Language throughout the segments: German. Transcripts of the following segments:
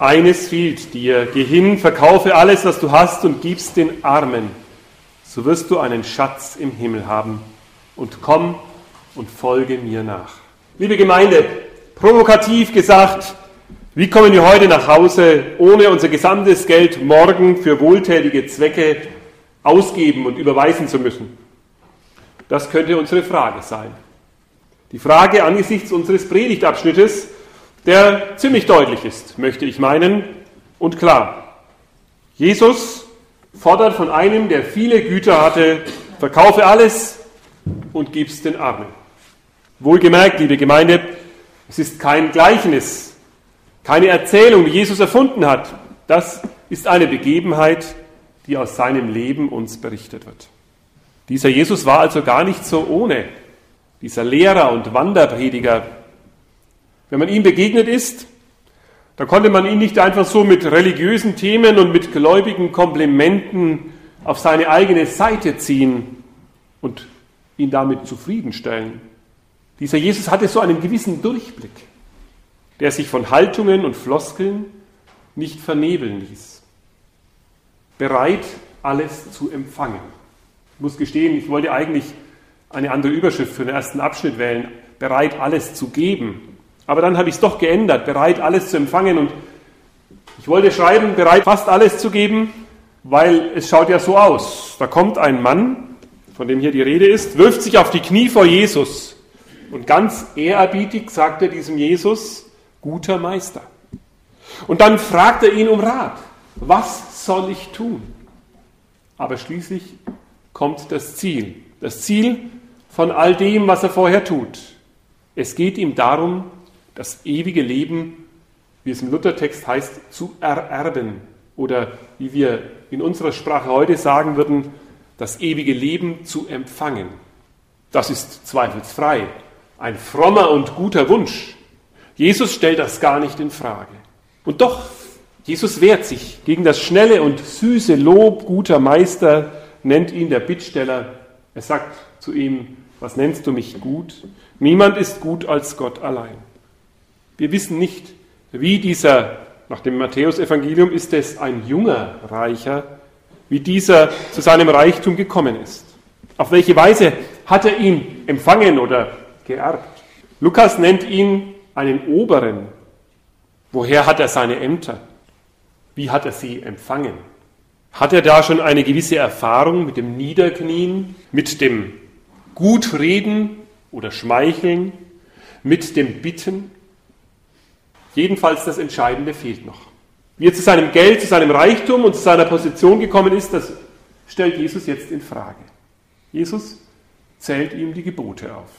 Eines fehlt dir, geh hin, verkaufe alles, was du hast und gib's den Armen, so wirst du einen Schatz im Himmel haben und komm und folge mir nach. Liebe Gemeinde, provokativ gesagt, wie kommen wir heute nach Hause, ohne unser gesamtes Geld morgen für wohltätige Zwecke ausgeben und überweisen zu müssen? Das könnte unsere Frage sein. Die Frage angesichts unseres Predigtabschnittes, der ziemlich deutlich ist, möchte ich meinen, und klar. Jesus fordert von einem, der viele Güter hatte, verkaufe alles und gib's den Armen. Wohlgemerkt, liebe Gemeinde, es ist kein Gleichnis, keine Erzählung, die Jesus erfunden hat. Das ist eine Begebenheit, die aus seinem Leben uns berichtet wird. Dieser Jesus war also gar nicht so ohne, dieser Lehrer und Wanderprediger. Wenn man ihm begegnet ist, da konnte man ihn nicht einfach so mit religiösen Themen und mit gläubigen Komplimenten auf seine eigene Seite ziehen und ihn damit zufriedenstellen. Dieser Jesus hatte so einen gewissen Durchblick, der sich von Haltungen und Floskeln nicht vernebeln ließ. Bereit, alles zu empfangen. Ich muss gestehen, ich wollte eigentlich eine andere Überschrift für den ersten Abschnitt wählen, bereit, alles zu geben. Aber dann habe ich es doch geändert, bereit, alles zu empfangen. Und ich wollte schreiben, bereit, fast alles zu geben, weil es schaut ja so aus. Da kommt ein Mann, von dem hier die Rede ist, wirft sich auf die Knie vor Jesus und ganz ehrerbietig sagt er diesem Jesus, guter Meister. Und dann fragt er ihn um Rat. Was soll ich tun? Aber schließlich kommt das Ziel. Das Ziel von all dem, was er vorher tut. Es geht ihm darum, das ewige Leben, wie es im Luthertext heißt, zu ererben. Oder wie wir in unserer Sprache heute sagen würden, das ewige Leben zu empfangen. Das ist zweifelsfrei ein frommer und guter Wunsch. Jesus stellt das gar nicht in Frage. Und doch, Jesus wehrt sich gegen das schnelle und süße Lob guter Meister, nennt ihn der Bittsteller. Er sagt zu ihm, was nennst du mich gut? Niemand ist gut als Gott allein. Wir wissen nicht, wie dieser, nach dem Matthäusevangelium ist es ein junger Reicher, wie dieser zu seinem Reichtum gekommen ist. Auf welche Weise hat er ihn empfangen oder geerbt. Lukas nennt ihn einen Oberen. Woher hat er seine Ämter? Wie hat er sie empfangen? Hat er da schon eine gewisse Erfahrung mit dem Niederknien, mit dem Gutreden oder Schmeicheln, mit dem Bitten? Jedenfalls das Entscheidende fehlt noch. Wie er zu seinem Geld, zu seinem Reichtum und zu seiner Position gekommen ist, das stellt Jesus jetzt in Frage. Jesus zählt ihm die Gebote auf.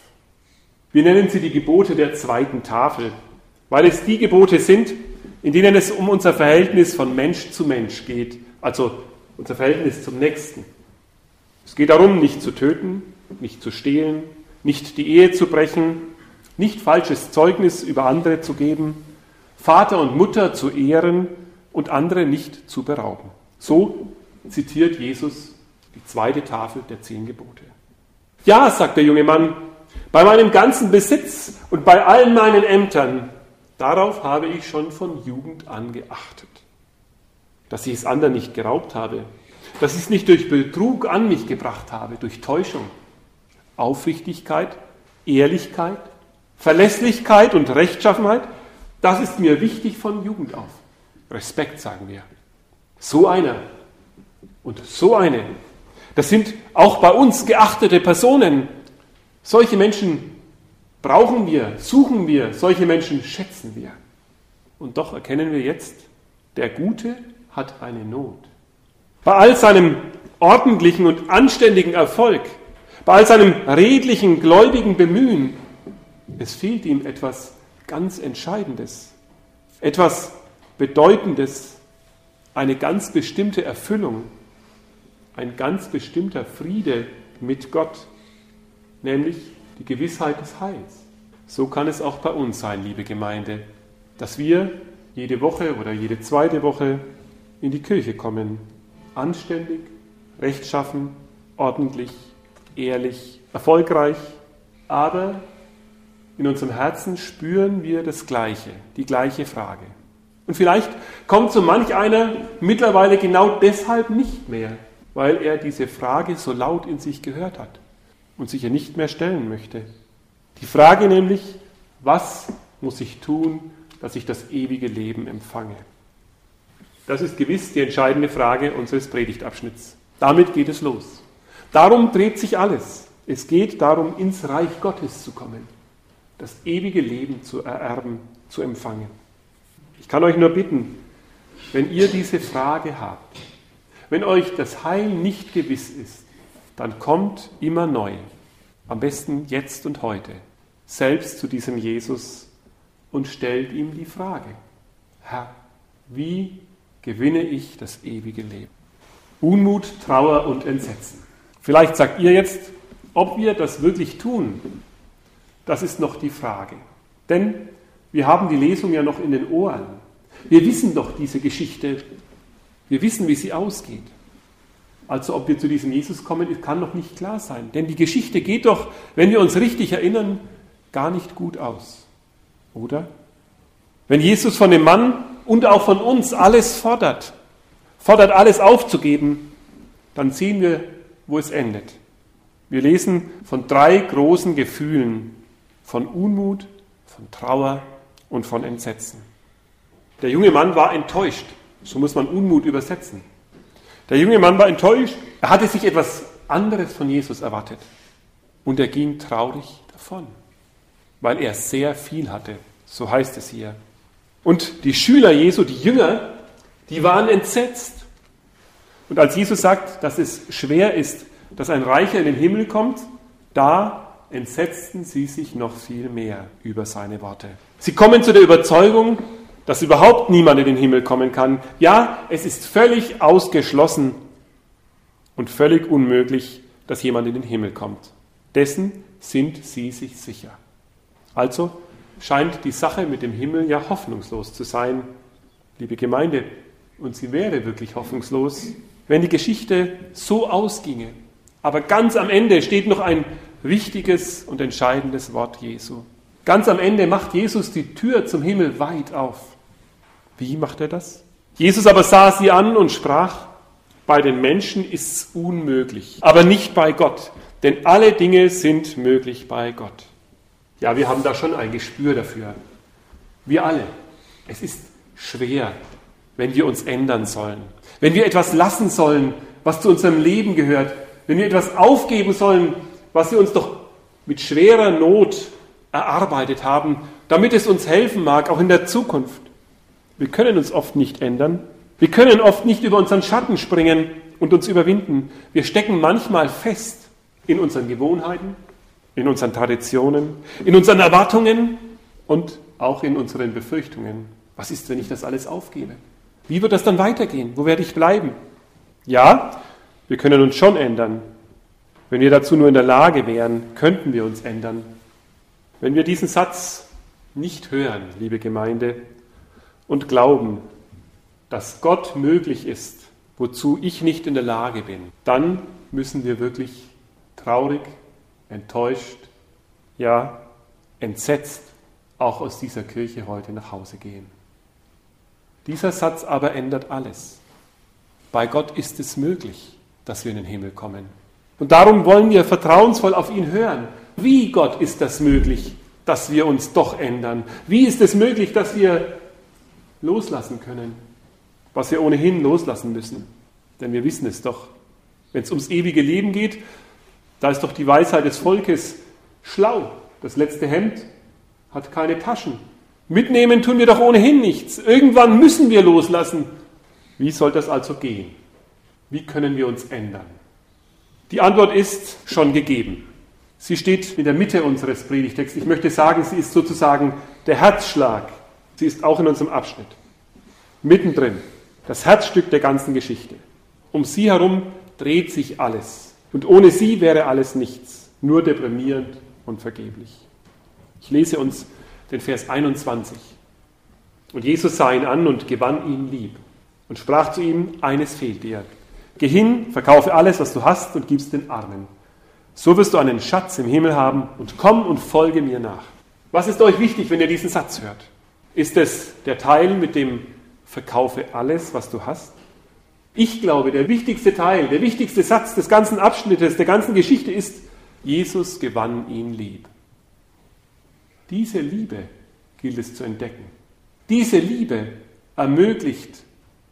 Wir nennen sie die Gebote der zweiten Tafel, weil es die Gebote sind, in denen es um unser Verhältnis von Mensch zu Mensch geht, also unser Verhältnis zum Nächsten. Es geht darum, nicht zu töten, nicht zu stehlen, nicht die Ehe zu brechen, nicht falsches Zeugnis über andere zu geben, Vater und Mutter zu ehren und andere nicht zu berauben. So zitiert Jesus die zweite Tafel der zehn Gebote. Ja, sagt der junge Mann, bei meinem ganzen Besitz und bei allen meinen Ämtern, darauf habe ich schon von Jugend an geachtet. Dass ich es anderen nicht geraubt habe, dass ich es nicht durch Betrug an mich gebracht habe, durch Täuschung. Aufrichtigkeit, Ehrlichkeit, Verlässlichkeit und Rechtschaffenheit, das ist mir wichtig von Jugend auf. Respekt, sagen wir. So einer und so eine, das sind auch bei uns geachtete Personen, solche Menschen brauchen wir, suchen wir, solche Menschen schätzen wir. Und doch erkennen wir jetzt, der Gute hat eine Not. Bei all seinem ordentlichen und anständigen Erfolg, bei all seinem redlichen, gläubigen Bemühen, es fehlt ihm etwas ganz Entscheidendes, etwas Bedeutendes, eine ganz bestimmte Erfüllung, ein ganz bestimmter Friede mit Gott nämlich die Gewissheit des Heils. So kann es auch bei uns sein, liebe Gemeinde, dass wir jede Woche oder jede zweite Woche in die Kirche kommen, anständig, rechtschaffen, ordentlich, ehrlich, erfolgreich, aber in unserem Herzen spüren wir das Gleiche, die gleiche Frage. Und vielleicht kommt so manch einer mittlerweile genau deshalb nicht mehr, weil er diese Frage so laut in sich gehört hat und sich ihr nicht mehr stellen möchte. Die Frage nämlich, was muss ich tun, dass ich das ewige Leben empfange? Das ist gewiss die entscheidende Frage unseres Predigtabschnitts. Damit geht es los. Darum dreht sich alles. Es geht darum, ins Reich Gottes zu kommen, das ewige Leben zu ererben, zu empfangen. Ich kann euch nur bitten, wenn ihr diese Frage habt, wenn euch das Heil nicht gewiss ist, dann kommt immer neu, am besten jetzt und heute, selbst zu diesem Jesus und stellt ihm die Frage, Herr, wie gewinne ich das ewige Leben? Unmut, Trauer und Entsetzen. Vielleicht sagt ihr jetzt, ob wir das wirklich tun, das ist noch die Frage. Denn wir haben die Lesung ja noch in den Ohren. Wir wissen doch diese Geschichte. Wir wissen, wie sie ausgeht. Also ob wir zu diesem Jesus kommen, kann noch nicht klar sein. Denn die Geschichte geht doch, wenn wir uns richtig erinnern, gar nicht gut aus. Oder? Wenn Jesus von dem Mann und auch von uns alles fordert, fordert alles aufzugeben, dann sehen wir, wo es endet. Wir lesen von drei großen Gefühlen, von Unmut, von Trauer und von Entsetzen. Der junge Mann war enttäuscht, so muss man Unmut übersetzen. Der junge Mann war enttäuscht, er hatte sich etwas anderes von Jesus erwartet und er ging traurig davon, weil er sehr viel hatte, so heißt es hier. Und die Schüler Jesu, die Jünger, die waren entsetzt. Und als Jesus sagt, dass es schwer ist, dass ein Reicher in den Himmel kommt, da entsetzten sie sich noch viel mehr über seine Worte. Sie kommen zu der Überzeugung, dass überhaupt niemand in den Himmel kommen kann. Ja, es ist völlig ausgeschlossen und völlig unmöglich, dass jemand in den Himmel kommt. Dessen sind sie sich sicher. Also scheint die Sache mit dem Himmel ja hoffnungslos zu sein, liebe Gemeinde. Und sie wäre wirklich hoffnungslos, wenn die Geschichte so ausginge. Aber ganz am Ende steht noch ein wichtiges und entscheidendes Wort Jesu. Ganz am Ende macht Jesus die Tür zum Himmel weit auf. Wie macht er das? Jesus aber sah sie an und sprach, bei den Menschen ist es unmöglich, aber nicht bei Gott, denn alle Dinge sind möglich bei Gott. Ja, wir haben da schon ein Gespür dafür. Wir alle. Es ist schwer, wenn wir uns ändern sollen, wenn wir etwas lassen sollen, was zu unserem Leben gehört, wenn wir etwas aufgeben sollen, was wir uns doch mit schwerer Not erarbeitet haben, damit es uns helfen mag, auch in der Zukunft. Wir können uns oft nicht ändern. Wir können oft nicht über unseren Schatten springen und uns überwinden. Wir stecken manchmal fest in unseren Gewohnheiten, in unseren Traditionen, in unseren Erwartungen und auch in unseren Befürchtungen. Was ist, wenn ich das alles aufgebe? Wie wird das dann weitergehen? Wo werde ich bleiben? Ja, wir können uns schon ändern, wenn wir dazu nur in der Lage wären, könnten wir uns ändern. Wenn wir diesen Satz nicht hören, liebe Gemeinde, und glauben, dass Gott möglich ist, wozu ich nicht in der Lage bin, dann müssen wir wirklich traurig, enttäuscht, ja, entsetzt auch aus dieser Kirche heute nach Hause gehen. Dieser Satz aber ändert alles. Bei Gott ist es möglich, dass wir in den Himmel kommen. Und darum wollen wir vertrauensvoll auf ihn hören. Wie, Gott, ist das möglich, dass wir uns doch ändern? Wie ist es möglich, dass wir loslassen können, was wir ohnehin loslassen müssen? Denn wir wissen es doch. Wenn es ums ewige Leben geht, da ist doch die Weisheit des Volkes schlau. Das letzte Hemd hat keine Taschen. Mitnehmen tun wir doch ohnehin nichts. Irgendwann müssen wir loslassen. Wie soll das also gehen? Wie können wir uns ändern? Die Antwort ist schon gegeben. Sie steht in der Mitte unseres Predigtexts. Ich möchte sagen, sie ist sozusagen der Herzschlag. Sie ist auch in unserem Abschnitt. Mittendrin. Das Herzstück der ganzen Geschichte. Um sie herum dreht sich alles. Und ohne sie wäre alles nichts. Nur deprimierend und vergeblich. Ich lese uns den Vers 21. Und Jesus sah ihn an und gewann ihn lieb und sprach zu ihm, eines fehlt dir. Geh hin, verkaufe alles, was du hast und gib's den Armen. So wirst du einen Schatz im Himmel haben und komm und folge mir nach. Was ist euch wichtig, wenn ihr diesen Satz hört? Ist es der Teil mit dem verkaufe alles, was du hast? Ich glaube, der wichtigste Teil, der wichtigste Satz des ganzen Abschnittes, der ganzen Geschichte ist, Jesus gewann ihn lieb. Diese Liebe gilt es zu entdecken. Diese Liebe ermöglicht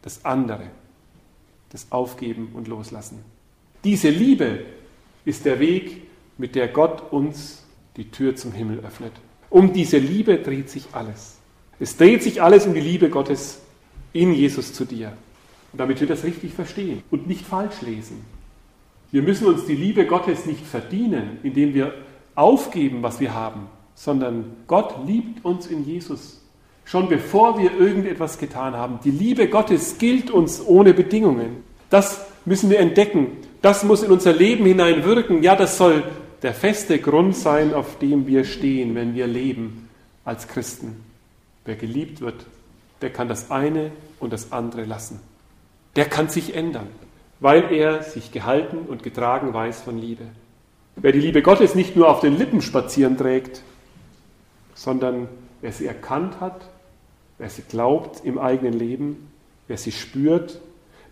das andere, das Aufgeben und Loslassen. Diese Liebe ist der Weg, mit der Gott uns die Tür zum Himmel öffnet. Um diese Liebe dreht sich alles. Es dreht sich alles um die Liebe Gottes in Jesus zu dir. Und damit wir das richtig verstehen und nicht falsch lesen. Wir müssen uns die Liebe Gottes nicht verdienen, indem wir aufgeben, was wir haben, sondern Gott liebt uns in Jesus. Schon bevor wir irgendetwas getan haben. Die Liebe Gottes gilt uns ohne Bedingungen. Das müssen wir entdecken. Das muss in unser Leben hineinwirken. Ja, das soll der feste Grund sein, auf dem wir stehen, wenn wir leben als Christen. Wer geliebt wird, der kann das eine und das andere lassen. Der kann sich ändern, weil er sich gehalten und getragen weiß von Liebe. Wer die Liebe Gottes nicht nur auf den Lippen spazieren trägt, sondern wer sie erkannt hat, wer sie glaubt im eigenen Leben, wer sie spürt,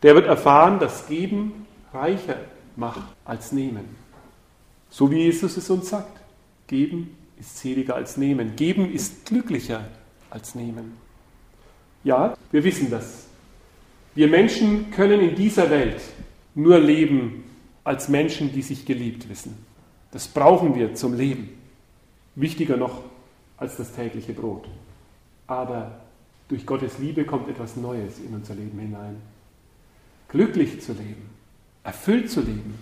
der wird erfahren, dass Geben reicher macht als Nehmen. So wie Jesus es uns sagt. Geben ist seliger als nehmen. Geben ist glücklicher als nehmen. Ja, wir wissen das. Wir Menschen können in dieser Welt nur leben als Menschen, die sich geliebt wissen. Das brauchen wir zum Leben. Wichtiger noch als das tägliche Brot. Aber durch Gottes Liebe kommt etwas Neues in unser Leben hinein. Glücklich zu leben, erfüllt zu leben,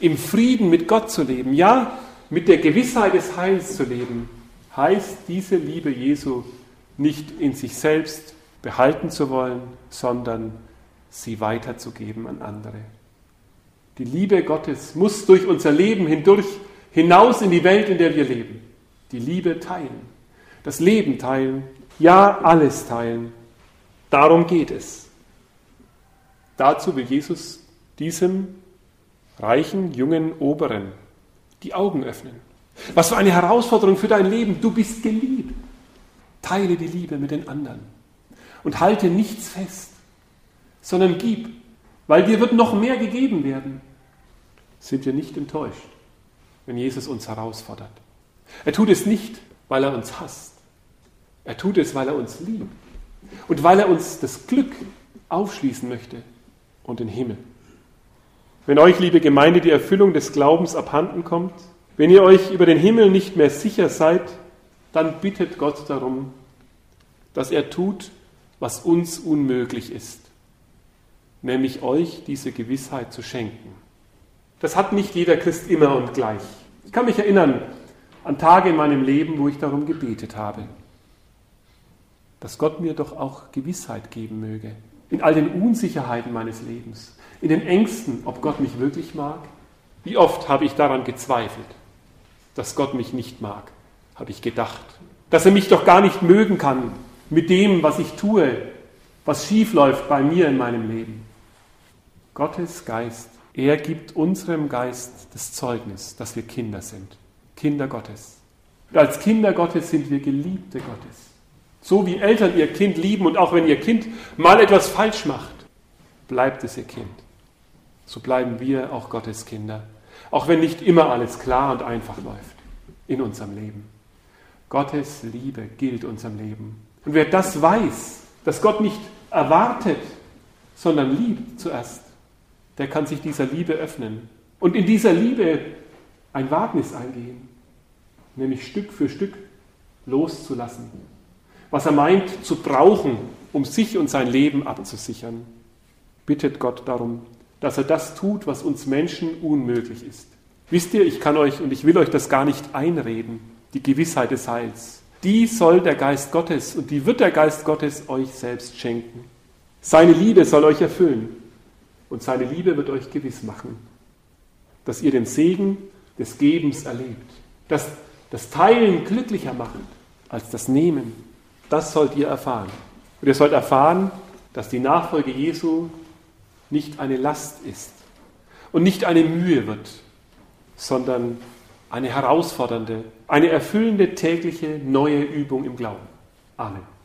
im Frieden mit Gott zu leben, ja, mit der Gewissheit des Heils zu leben, heißt diese Liebe Jesu nicht in sich selbst behalten zu wollen, sondern sie weiterzugeben an andere. Die Liebe Gottes muss durch unser Leben hindurch hinaus in die Welt, in der wir leben. Die Liebe teilen, das Leben teilen, ja alles teilen. Darum geht es. Dazu will Jesus diesem reichen, jungen Oberen die Augen öffnen. Was für eine Herausforderung für dein Leben. Du bist geliebt. Teile die Liebe mit den anderen und halte nichts fest, sondern gib, weil dir wird noch mehr gegeben werden. Sind wir nicht enttäuscht, wenn Jesus uns herausfordert. Er tut es nicht, weil er uns hasst. Er tut es, weil er uns liebt und weil er uns das Glück aufschließen möchte und den Himmel. Wenn euch, liebe Gemeinde, die Erfüllung des Glaubens abhanden kommt, wenn ihr euch über den Himmel nicht mehr sicher seid, dann bittet Gott darum, dass er tut, was uns unmöglich ist, nämlich euch diese Gewissheit zu schenken. Das hat nicht jeder Christ immer und gleich. Ich kann mich erinnern an Tage in meinem Leben, wo ich darum gebetet habe, dass Gott mir doch auch Gewissheit geben möge in all den Unsicherheiten meines Lebens, in den Ängsten, ob Gott mich wirklich mag? Wie oft habe ich daran gezweifelt, dass Gott mich nicht mag, habe ich gedacht. Dass er mich doch gar nicht mögen kann mit dem, was ich tue, was schief läuft bei mir in meinem Leben. Gottes Geist, er gibt unserem Geist das Zeugnis, dass wir Kinder sind. Kinder Gottes. Und als Kinder Gottes sind wir Geliebte Gottes. So wie Eltern ihr Kind lieben und auch wenn ihr Kind mal etwas falsch macht, bleibt es ihr Kind so bleiben wir auch Gottes Kinder. Auch wenn nicht immer alles klar und einfach läuft in unserem Leben. Gottes Liebe gilt unserem Leben. Und wer das weiß, dass Gott nicht erwartet, sondern liebt zuerst, der kann sich dieser Liebe öffnen und in dieser Liebe ein Wagnis eingehen, nämlich Stück für Stück loszulassen, was er meint zu brauchen, um sich und sein Leben abzusichern. Bittet Gott darum, dass er das tut, was uns Menschen unmöglich ist. Wisst ihr, ich kann euch und ich will euch das gar nicht einreden, die Gewissheit des Heils. Die soll der Geist Gottes und die wird der Geist Gottes euch selbst schenken. Seine Liebe soll euch erfüllen und seine Liebe wird euch gewiss machen, dass ihr den Segen des Gebens erlebt, dass das Teilen glücklicher macht als das Nehmen. Das sollt ihr erfahren. Und ihr sollt erfahren, dass die Nachfolge Jesu nicht eine Last ist und nicht eine Mühe wird, sondern eine herausfordernde, eine erfüllende tägliche neue Übung im Glauben. Amen.